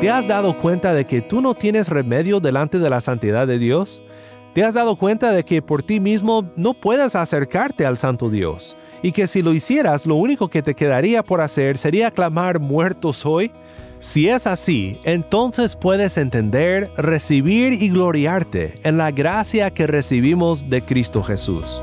¿Te has dado cuenta de que tú no tienes remedio delante de la santidad de Dios? ¿Te has dado cuenta de que por ti mismo no puedes acercarte al Santo Dios? Y que si lo hicieras, lo único que te quedaría por hacer sería clamar muerto soy? Si es así, entonces puedes entender, recibir y gloriarte en la gracia que recibimos de Cristo Jesús.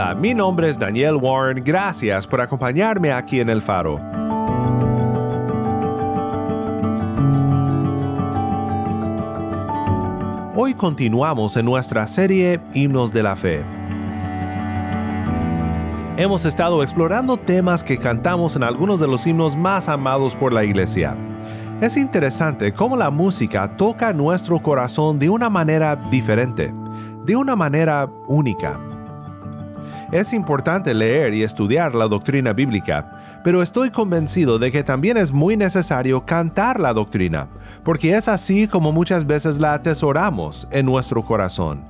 Hola, mi nombre es Daniel Warren, gracias por acompañarme aquí en El Faro. Hoy continuamos en nuestra serie Himnos de la Fe. Hemos estado explorando temas que cantamos en algunos de los himnos más amados por la iglesia. Es interesante cómo la música toca nuestro corazón de una manera diferente, de una manera única. Es importante leer y estudiar la doctrina bíblica, pero estoy convencido de que también es muy necesario cantar la doctrina, porque es así como muchas veces la atesoramos en nuestro corazón.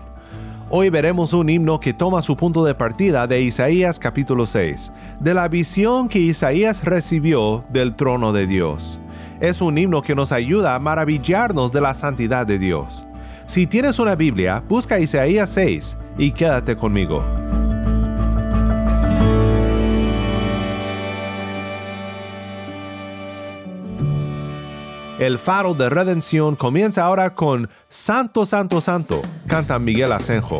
Hoy veremos un himno que toma su punto de partida de Isaías capítulo 6, de la visión que Isaías recibió del trono de Dios. Es un himno que nos ayuda a maravillarnos de la santidad de Dios. Si tienes una Biblia, busca Isaías 6 y quédate conmigo. El faro de redención comienza ahora con Santo, Santo, Santo, canta Miguel Asenjo.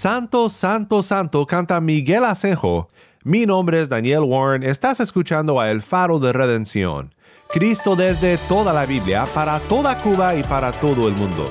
Santo, Santo, Santo canta Miguel Asenjo. Mi nombre es Daniel Warren, estás escuchando a El Faro de Redención. Cristo desde toda la Biblia, para toda Cuba y para todo el mundo.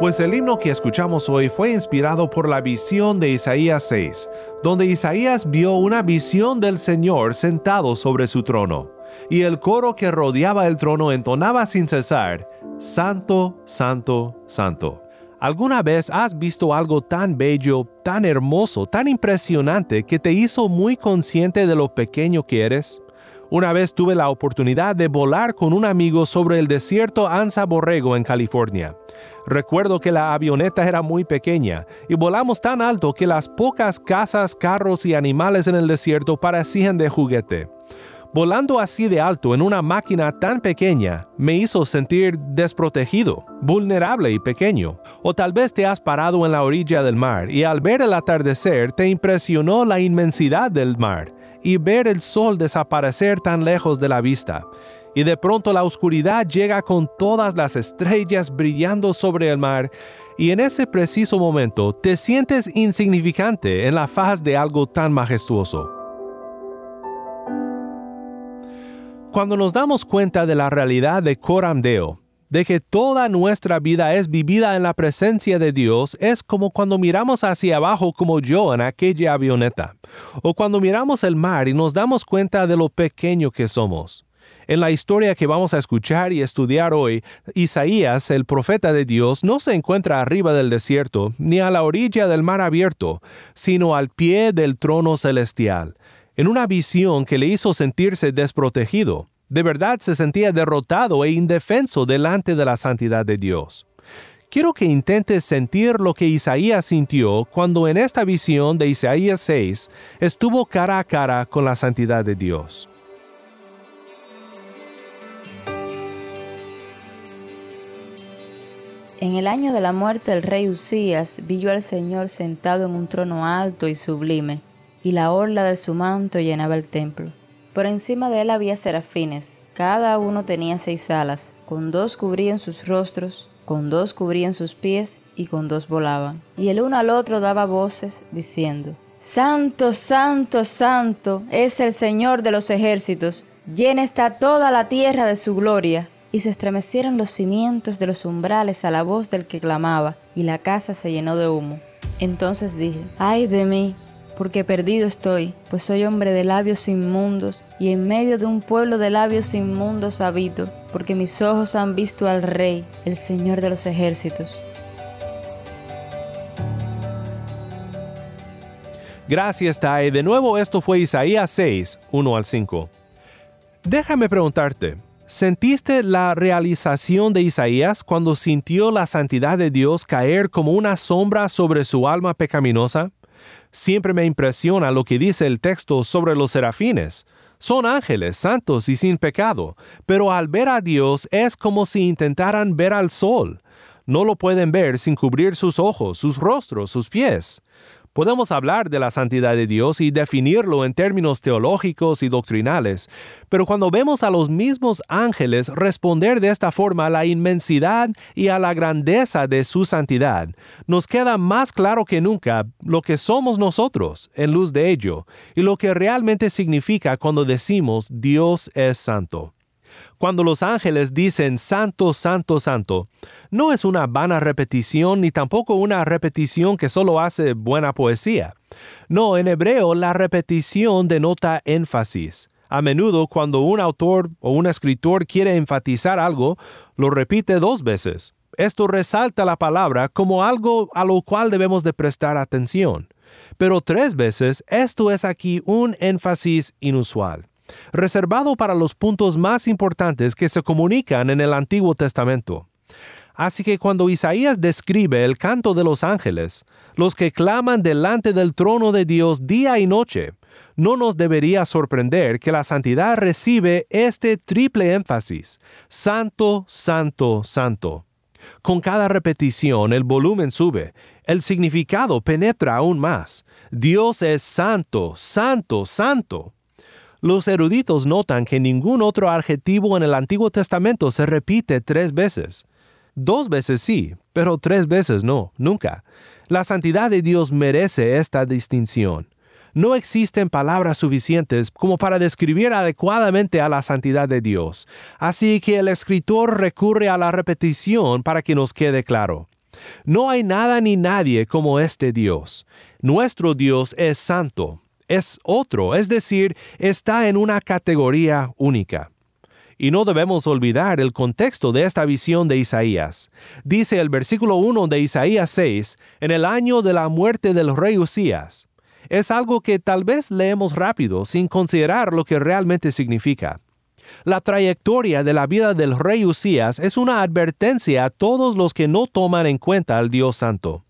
Pues el himno que escuchamos hoy fue inspirado por la visión de Isaías 6, donde Isaías vio una visión del Señor sentado sobre su trono, y el coro que rodeaba el trono entonaba sin cesar, Santo, Santo, Santo. ¿Alguna vez has visto algo tan bello, tan hermoso, tan impresionante que te hizo muy consciente de lo pequeño que eres? Una vez tuve la oportunidad de volar con un amigo sobre el desierto Anza Borrego en California. Recuerdo que la avioneta era muy pequeña y volamos tan alto que las pocas casas, carros y animales en el desierto parecían de juguete. Volando así de alto en una máquina tan pequeña me hizo sentir desprotegido, vulnerable y pequeño. O tal vez te has parado en la orilla del mar y al ver el atardecer te impresionó la inmensidad del mar y ver el sol desaparecer tan lejos de la vista. Y de pronto la oscuridad llega con todas las estrellas brillando sobre el mar y en ese preciso momento te sientes insignificante en la faz de algo tan majestuoso. Cuando nos damos cuenta de la realidad de Corandeo, de que toda nuestra vida es vivida en la presencia de Dios, es como cuando miramos hacia abajo como yo en aquella avioneta, o cuando miramos el mar y nos damos cuenta de lo pequeño que somos. En la historia que vamos a escuchar y estudiar hoy, Isaías, el profeta de Dios, no se encuentra arriba del desierto, ni a la orilla del mar abierto, sino al pie del trono celestial, en una visión que le hizo sentirse desprotegido. De verdad se sentía derrotado e indefenso delante de la santidad de Dios. Quiero que intentes sentir lo que Isaías sintió cuando en esta visión de Isaías 6 estuvo cara a cara con la santidad de Dios. En el año de la muerte del rey Usías vi yo al Señor sentado en un trono alto y sublime, y la orla de su manto llenaba el templo. Por encima de él había serafines, cada uno tenía seis alas, con dos cubrían sus rostros, con dos cubrían sus pies y con dos volaban. Y el uno al otro daba voces diciendo, Santo, santo, santo es el Señor de los ejércitos, llena está toda la tierra de su gloria y se estremecieron los cimientos de los umbrales a la voz del que clamaba, y la casa se llenó de humo. Entonces dije, ay de mí, porque perdido estoy, pues soy hombre de labios inmundos, y en medio de un pueblo de labios inmundos habito, porque mis ojos han visto al Rey, el Señor de los ejércitos. Gracias, Tai. De nuevo, esto fue Isaías 6, 1 al 5. Déjame preguntarte, ¿Sentiste la realización de Isaías cuando sintió la santidad de Dios caer como una sombra sobre su alma pecaminosa? Siempre me impresiona lo que dice el texto sobre los serafines. Son ángeles santos y sin pecado, pero al ver a Dios es como si intentaran ver al sol. No lo pueden ver sin cubrir sus ojos, sus rostros, sus pies. Podemos hablar de la santidad de Dios y definirlo en términos teológicos y doctrinales, pero cuando vemos a los mismos ángeles responder de esta forma a la inmensidad y a la grandeza de su santidad, nos queda más claro que nunca lo que somos nosotros en luz de ello y lo que realmente significa cuando decimos Dios es santo. Cuando los ángeles dicen Santo, Santo, Santo, no es una vana repetición ni tampoco una repetición que solo hace buena poesía. No, en hebreo la repetición denota énfasis. A menudo cuando un autor o un escritor quiere enfatizar algo, lo repite dos veces. Esto resalta la palabra como algo a lo cual debemos de prestar atención. Pero tres veces esto es aquí un énfasis inusual reservado para los puntos más importantes que se comunican en el Antiguo Testamento. Así que cuando Isaías describe el canto de los ángeles, los que claman delante del trono de Dios día y noche, no nos debería sorprender que la santidad recibe este triple énfasis, Santo, Santo, Santo. Con cada repetición el volumen sube, el significado penetra aún más. Dios es santo, santo, santo. Los eruditos notan que ningún otro adjetivo en el Antiguo Testamento se repite tres veces. Dos veces sí, pero tres veces no, nunca. La santidad de Dios merece esta distinción. No existen palabras suficientes como para describir adecuadamente a la santidad de Dios, así que el escritor recurre a la repetición para que nos quede claro. No hay nada ni nadie como este Dios. Nuestro Dios es santo, es otro, es decir, está en una categoría única. Y no debemos olvidar el contexto de esta visión de Isaías. Dice el versículo 1 de Isaías 6, en el año de la muerte del rey Usías. Es algo que tal vez leemos rápido sin considerar lo que realmente significa. La trayectoria de la vida del rey Usías es una advertencia a todos los que no toman en cuenta al Dios Santo.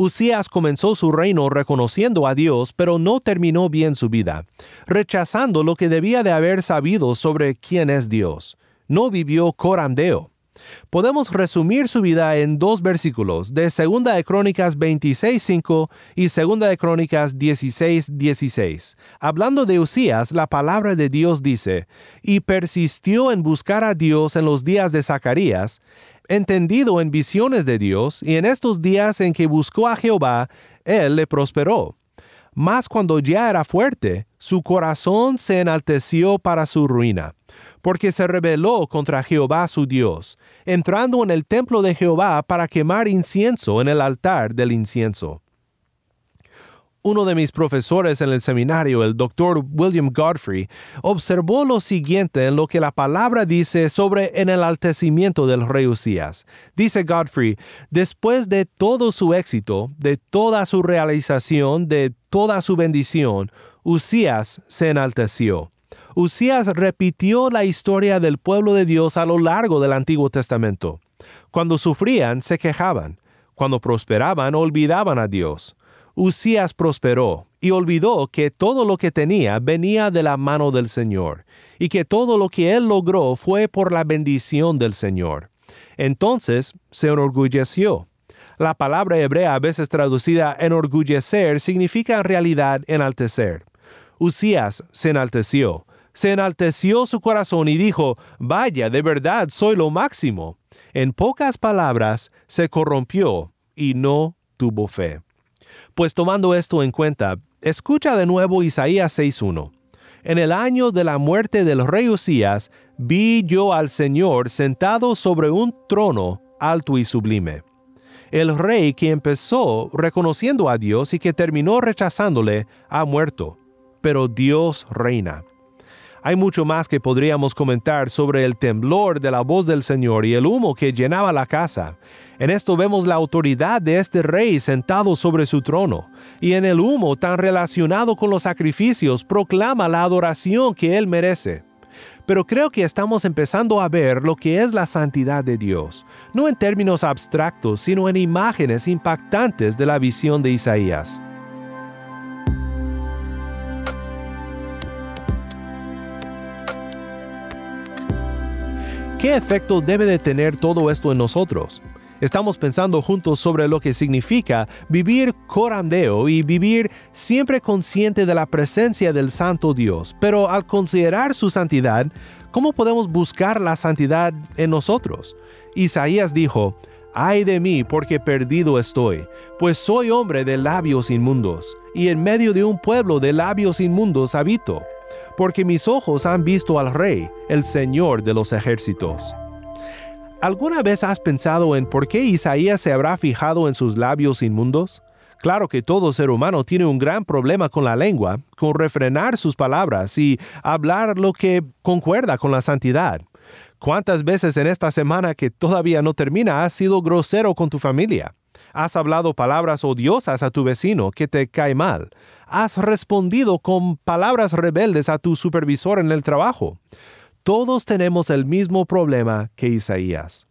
Usías comenzó su reino reconociendo a Dios, pero no terminó bien su vida, rechazando lo que debía de haber sabido sobre quién es Dios. No vivió corandeo. Podemos resumir su vida en dos versículos de 2 de Crónicas 26.5 y 2 de Crónicas 16.16. Hablando de Usías, la palabra de Dios dice, y persistió en buscar a Dios en los días de Zacarías, entendido en visiones de Dios, y en estos días en que buscó a Jehová, él le prosperó. Mas cuando ya era fuerte, su corazón se enalteció para su ruina, porque se rebeló contra Jehová su Dios, entrando en el templo de Jehová para quemar incienso en el altar del incienso. Uno de mis profesores en el seminario, el doctor William Godfrey, observó lo siguiente en lo que la palabra dice sobre el enaltecimiento del rey Usías. Dice Godfrey, después de todo su éxito, de toda su realización, de toda su bendición, Usías se enalteció. Usías repitió la historia del pueblo de Dios a lo largo del Antiguo Testamento. Cuando sufrían, se quejaban. Cuando prosperaban, olvidaban a Dios. Usías prosperó y olvidó que todo lo que tenía venía de la mano del Señor, y que todo lo que él logró fue por la bendición del Señor. Entonces se enorgulleció. La palabra hebrea a veces traducida enorgullecer significa en realidad enaltecer. Usías se enalteció, se enalteció su corazón y dijo, vaya, de verdad soy lo máximo. En pocas palabras, se corrompió y no tuvo fe. Pues tomando esto en cuenta, escucha de nuevo Isaías 6.1. En el año de la muerte del rey Usías, vi yo al Señor sentado sobre un trono alto y sublime. El rey que empezó reconociendo a Dios y que terminó rechazándole, ha muerto, pero Dios reina. Hay mucho más que podríamos comentar sobre el temblor de la voz del Señor y el humo que llenaba la casa. En esto vemos la autoridad de este rey sentado sobre su trono, y en el humo tan relacionado con los sacrificios proclama la adoración que él merece. Pero creo que estamos empezando a ver lo que es la santidad de Dios, no en términos abstractos, sino en imágenes impactantes de la visión de Isaías. ¿Qué efecto debe de tener todo esto en nosotros? Estamos pensando juntos sobre lo que significa vivir corandeo y vivir siempre consciente de la presencia del Santo Dios, pero al considerar su santidad, ¿cómo podemos buscar la santidad en nosotros? Isaías dijo, Ay de mí porque perdido estoy, pues soy hombre de labios inmundos, y en medio de un pueblo de labios inmundos habito porque mis ojos han visto al Rey, el Señor de los ejércitos. ¿Alguna vez has pensado en por qué Isaías se habrá fijado en sus labios inmundos? Claro que todo ser humano tiene un gran problema con la lengua, con refrenar sus palabras y hablar lo que concuerda con la santidad. ¿Cuántas veces en esta semana que todavía no termina has sido grosero con tu familia? Has hablado palabras odiosas a tu vecino que te cae mal. Has respondido con palabras rebeldes a tu supervisor en el trabajo. Todos tenemos el mismo problema que Isaías.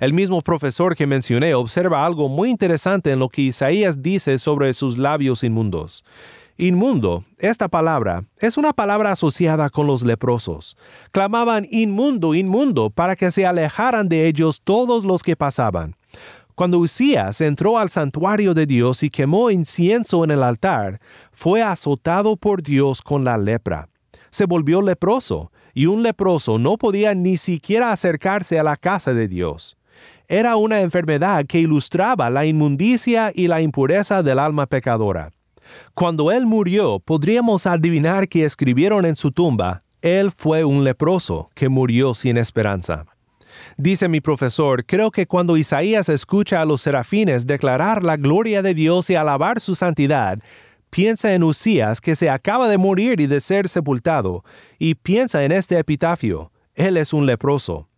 El mismo profesor que mencioné observa algo muy interesante en lo que Isaías dice sobre sus labios inmundos. Inmundo, esta palabra, es una palabra asociada con los leprosos. Clamaban inmundo, inmundo, para que se alejaran de ellos todos los que pasaban. Cuando Usías entró al santuario de Dios y quemó incienso en el altar, fue azotado por Dios con la lepra. Se volvió leproso, y un leproso no podía ni siquiera acercarse a la casa de Dios. Era una enfermedad que ilustraba la inmundicia y la impureza del alma pecadora. Cuando él murió, podríamos adivinar que escribieron en su tumba, él fue un leproso que murió sin esperanza. Dice mi profesor, creo que cuando Isaías escucha a los serafines declarar la gloria de Dios y alabar su santidad, piensa en Usías que se acaba de morir y de ser sepultado, y piensa en este epitafio, él es un leproso.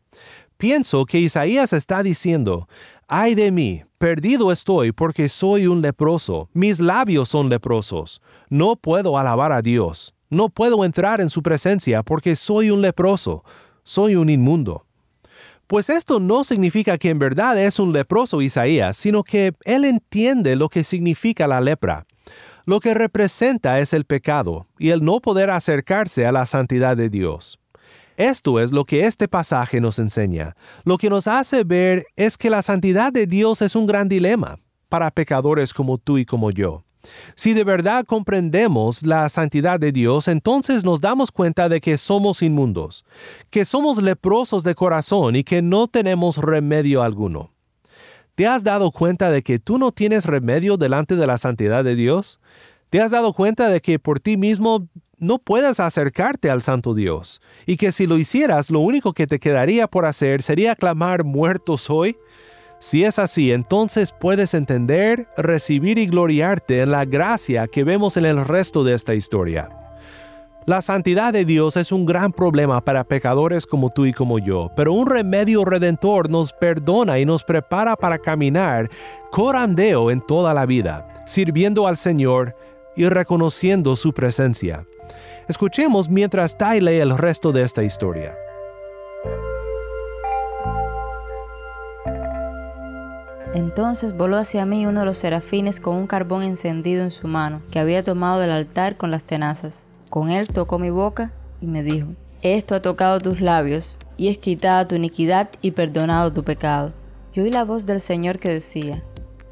Pienso que Isaías está diciendo, ay de mí, perdido estoy porque soy un leproso, mis labios son leprosos, no puedo alabar a Dios, no puedo entrar en su presencia porque soy un leproso, soy un inmundo. Pues esto no significa que en verdad es un leproso Isaías, sino que él entiende lo que significa la lepra. Lo que representa es el pecado y el no poder acercarse a la santidad de Dios. Esto es lo que este pasaje nos enseña. Lo que nos hace ver es que la santidad de Dios es un gran dilema para pecadores como tú y como yo. Si de verdad comprendemos la santidad de Dios, entonces nos damos cuenta de que somos inmundos, que somos leprosos de corazón y que no tenemos remedio alguno. ¿Te has dado cuenta de que tú no tienes remedio delante de la santidad de Dios? ¿Te has dado cuenta de que por ti mismo no puedes acercarte al Santo Dios, y que si lo hicieras lo único que te quedaría por hacer sería clamar muerto soy? Si es así, entonces puedes entender, recibir y gloriarte en la gracia que vemos en el resto de esta historia. La santidad de Dios es un gran problema para pecadores como tú y como yo, pero un remedio redentor nos perdona y nos prepara para caminar corandeo en toda la vida, sirviendo al Señor y reconociendo su presencia. Escuchemos mientras Tai lee el resto de esta historia. Entonces voló hacia mí uno de los serafines con un carbón encendido en su mano, que había tomado del altar con las tenazas. Con él tocó mi boca y me dijo, Esto ha tocado tus labios, y es quitada tu iniquidad y perdonado tu pecado. Y oí la voz del Señor que decía,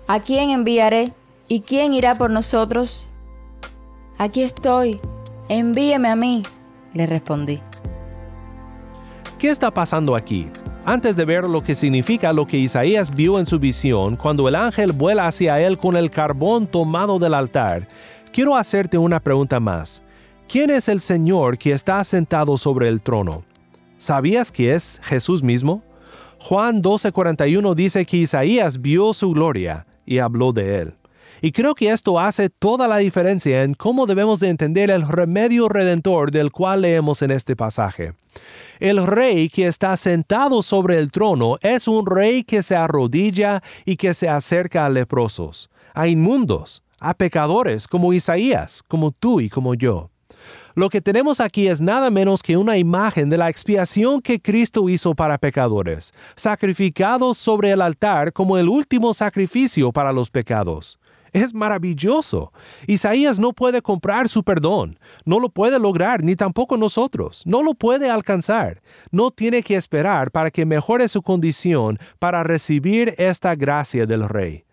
¿A quién enviaré? ¿Y quién irá por nosotros? Aquí estoy, envíeme a mí, le respondí. ¿Qué está pasando aquí? Antes de ver lo que significa lo que Isaías vio en su visión cuando el ángel vuela hacia él con el carbón tomado del altar, quiero hacerte una pregunta más. ¿Quién es el Señor que está sentado sobre el trono? ¿Sabías que es Jesús mismo? Juan 12:41 dice que Isaías vio su gloria y habló de él. Y creo que esto hace toda la diferencia en cómo debemos de entender el remedio redentor del cual leemos en este pasaje. El rey que está sentado sobre el trono es un rey que se arrodilla y que se acerca a leprosos, a inmundos, a pecadores como Isaías, como tú y como yo. Lo que tenemos aquí es nada menos que una imagen de la expiación que Cristo hizo para pecadores, sacrificados sobre el altar como el último sacrificio para los pecados. Es maravilloso. Isaías no puede comprar su perdón, no lo puede lograr, ni tampoco nosotros, no lo puede alcanzar. No tiene que esperar para que mejore su condición para recibir esta gracia del Rey.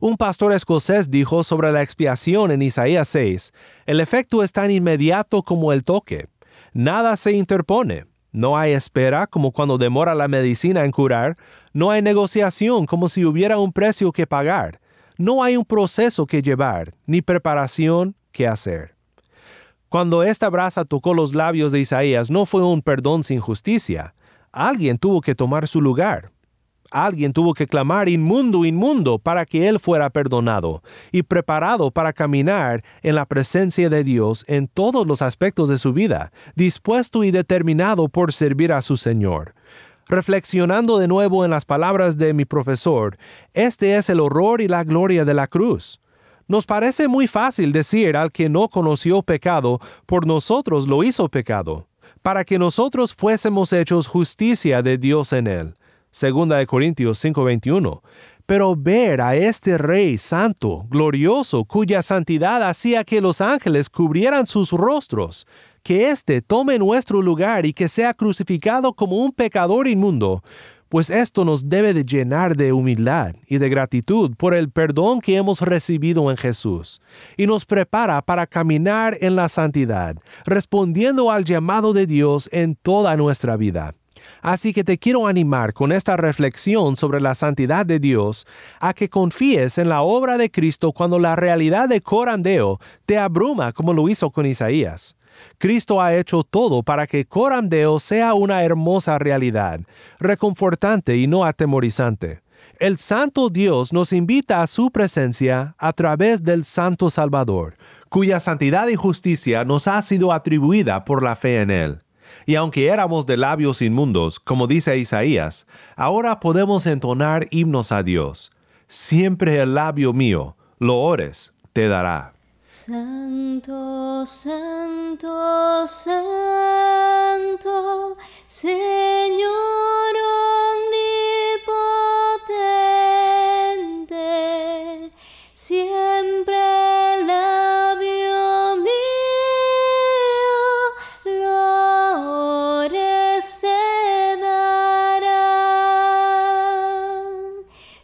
Un pastor escocés dijo sobre la expiación en Isaías 6, el efecto es tan inmediato como el toque. Nada se interpone. No hay espera como cuando demora la medicina en curar. No hay negociación como si hubiera un precio que pagar no hay un proceso que llevar, ni preparación que hacer. Cuando esta brasa tocó los labios de Isaías, no fue un perdón sin justicia. Alguien tuvo que tomar su lugar. Alguien tuvo que clamar inmundo, inmundo, para que él fuera perdonado y preparado para caminar en la presencia de Dios en todos los aspectos de su vida, dispuesto y determinado por servir a su Señor. Reflexionando de nuevo en las palabras de mi profesor, este es el horror y la gloria de la cruz. Nos parece muy fácil decir al que no conoció pecado, por nosotros lo hizo pecado, para que nosotros fuésemos hechos justicia de Dios en él. Segunda de Corintios 5:21. Pero ver a este Rey santo, glorioso, cuya santidad hacía que los ángeles cubrieran sus rostros, que éste tome nuestro lugar y que sea crucificado como un pecador inmundo, pues esto nos debe de llenar de humildad y de gratitud por el perdón que hemos recibido en Jesús, y nos prepara para caminar en la santidad, respondiendo al llamado de Dios en toda nuestra vida. Así que te quiero animar con esta reflexión sobre la santidad de Dios a que confíes en la obra de Cristo cuando la realidad de Corandeo te abruma como lo hizo con Isaías. Cristo ha hecho todo para que Corandeo sea una hermosa realidad, reconfortante y no atemorizante. El Santo Dios nos invita a su presencia a través del Santo Salvador, cuya santidad y justicia nos ha sido atribuida por la fe en Él. Y aunque éramos de labios inmundos, como dice Isaías, ahora podemos entonar himnos a Dios. Siempre el labio mío, lo ores, te dará. Santo, santo, santo, Señor omnipotente, siempre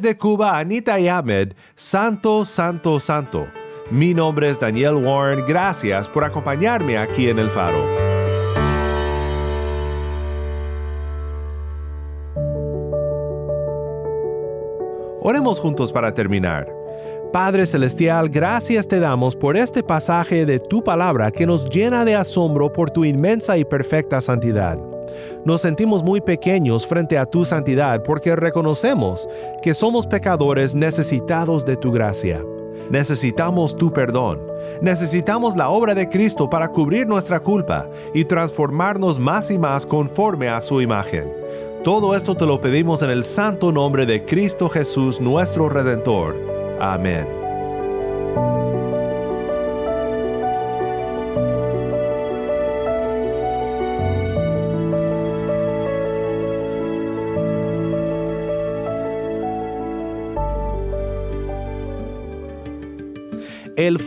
Desde Cuba, Anita y Ahmed, Santo, Santo, Santo. Mi nombre es Daniel Warren, gracias por acompañarme aquí en El Faro. Oremos juntos para terminar. Padre Celestial, gracias te damos por este pasaje de tu palabra que nos llena de asombro por tu inmensa y perfecta santidad. Nos sentimos muy pequeños frente a tu santidad porque reconocemos que somos pecadores necesitados de tu gracia. Necesitamos tu perdón. Necesitamos la obra de Cristo para cubrir nuestra culpa y transformarnos más y más conforme a su imagen. Todo esto te lo pedimos en el santo nombre de Cristo Jesús nuestro Redentor. Amén.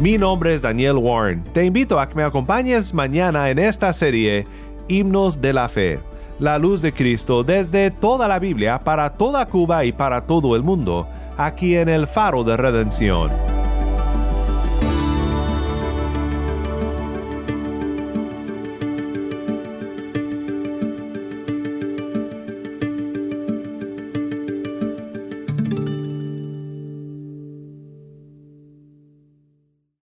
Mi nombre es Daniel Warren. Te invito a que me acompañes mañana en esta serie Himnos de la Fe, la luz de Cristo desde toda la Biblia para toda Cuba y para todo el mundo, aquí en el Faro de Redención.